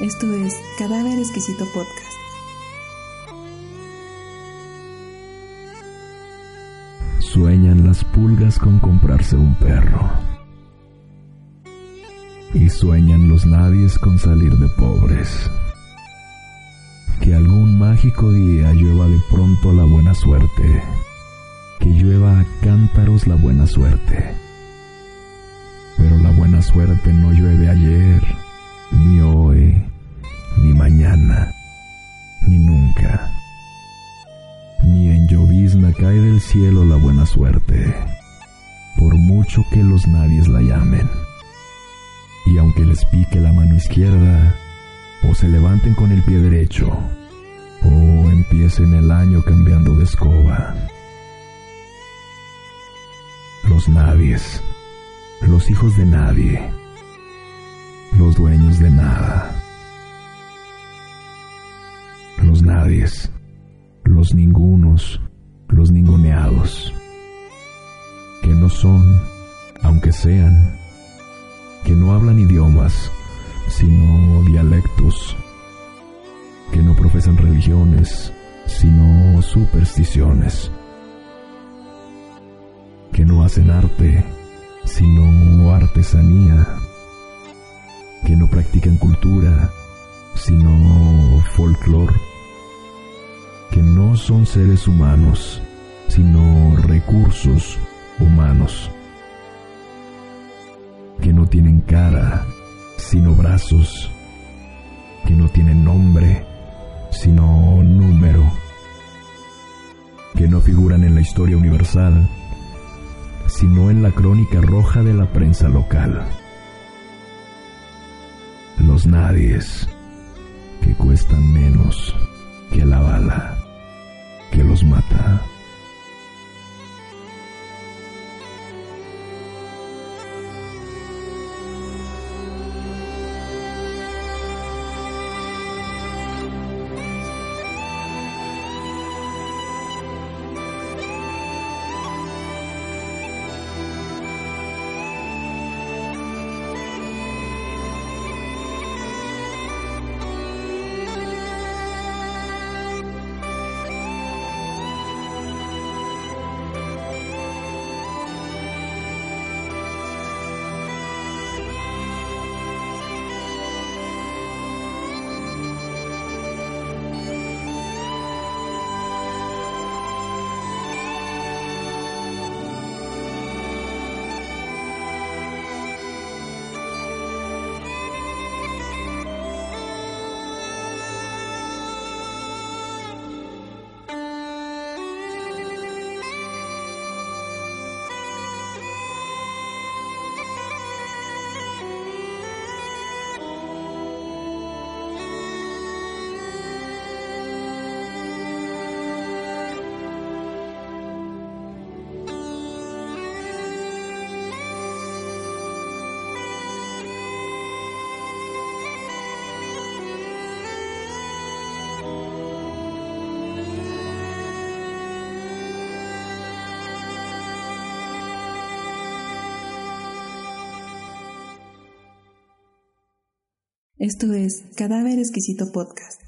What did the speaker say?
Esto es Cadáver Exquisito Podcast. Sueñan las pulgas con comprarse un perro. Y sueñan los nadies con salir de pobres. Que algún mágico día llueva de pronto la buena suerte. Que llueva a cántaros la buena suerte. Pero la buena suerte no llueve ayer, ni hoy, cielo la buena suerte, por mucho que los nadies la llamen. Y aunque les pique la mano izquierda, o se levanten con el pie derecho, o empiecen el año cambiando de escoba. Los nadies, los hijos de nadie, los dueños de nada. Los nadies, los ningunos, los que no son, aunque sean, que no hablan idiomas, sino dialectos, que no profesan religiones, sino supersticiones, que no hacen arte, sino artesanía, que no practican cultura, sino folclor, que no son seres humanos, humanos, que no tienen cara, sino brazos, que no tienen nombre, sino número, que no figuran en la historia universal, sino en la crónica roja de la prensa local. Los nadies que cuestan menos que la bala Esto es Cadáver Exquisito Podcast.